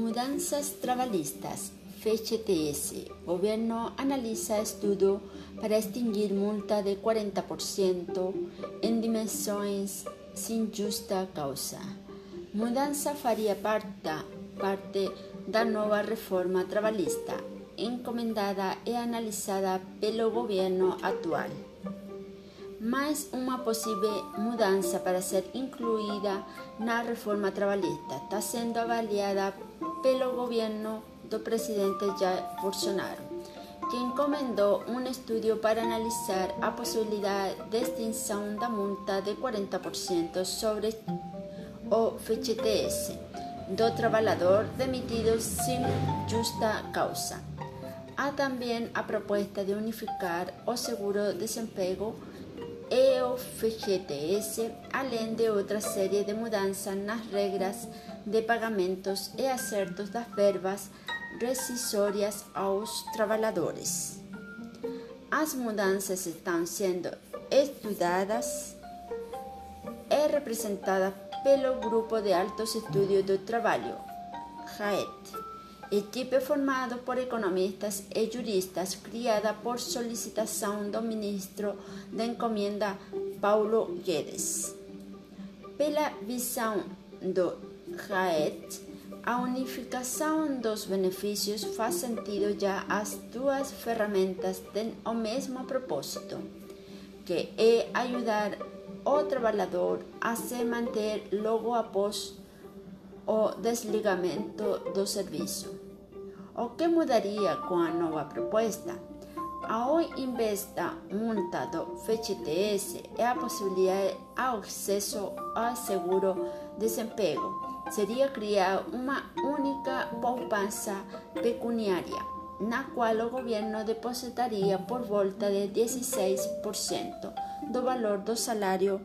Mudanças trabalhistas. FGTS. Gobierno analiza estudo para extinguir multa de 40% em dimensões sem justa causa. Mudança faria parte, parte da nova reforma trabalhista, encomendada e analisada pelo governo atual. Mais uma possível mudança para ser incluída na reforma trabalhista está sendo avaliada pelo governo do presidente Jair Bolsonaro, que encomendou um estudo para analisar a possibilidade de extinção da multa de 40% sobre o FGTS do trabalhador demitido sem justa causa. Há também a proposta de unificar o seguro-desemprego e o FGTS, além de outra série de mudanças nas regras de pagamentos e acertos das verbas rescisórias aos trabalhadores. As mudanças estão sendo estudadas e representadas pelo Grupo de Altos Estudios do Trabalho, GAET, equipe formado por economistas e juristas criada por solicitação do ministro da Encomenda Paulo Guedes. Pela visão do GAET, a unificação dos benefícios faz sentido já as duas ferramentas têm o mesmo propósito, que é ajudar o trabalhador a se manter logo após o desligamento do serviço. O que mudaria com a nova proposta? Ao invés da multa do FGTS, é a possibilidade de acesso ao seguro-desemprego seria criar uma única poupança pecuniária, na qual o governo depositaria por volta de 16% do valor do salário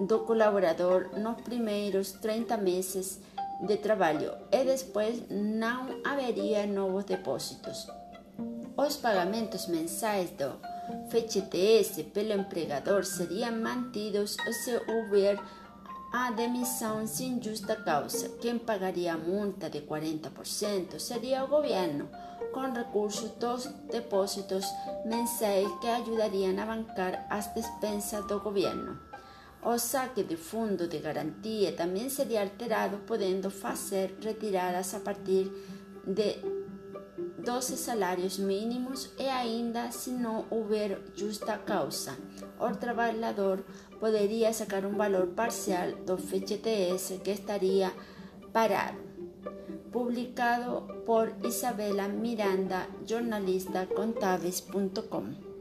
do colaborador nos primeiros 30 meses de trabalho e depois não haveria novos depósitos. Os pagamentos mensais do FGTS pelo empregador seriam mantidos se houver a demissão sem justa causa. Quem pagaria a multa de 40% seria o governo, com recursos dos depósitos mensais que ajudariam a bancar as despesas do governo. O saque de fundo de garantia também seria alterado, podendo fazer retiradas a partir de 12 salários mínimos e ainda se não houver justa causa. O trabalhador poderia sacar um valor parcial do FGTS que estaria parado. Publicado por Isabela Miranda, jornalista contábeis.com.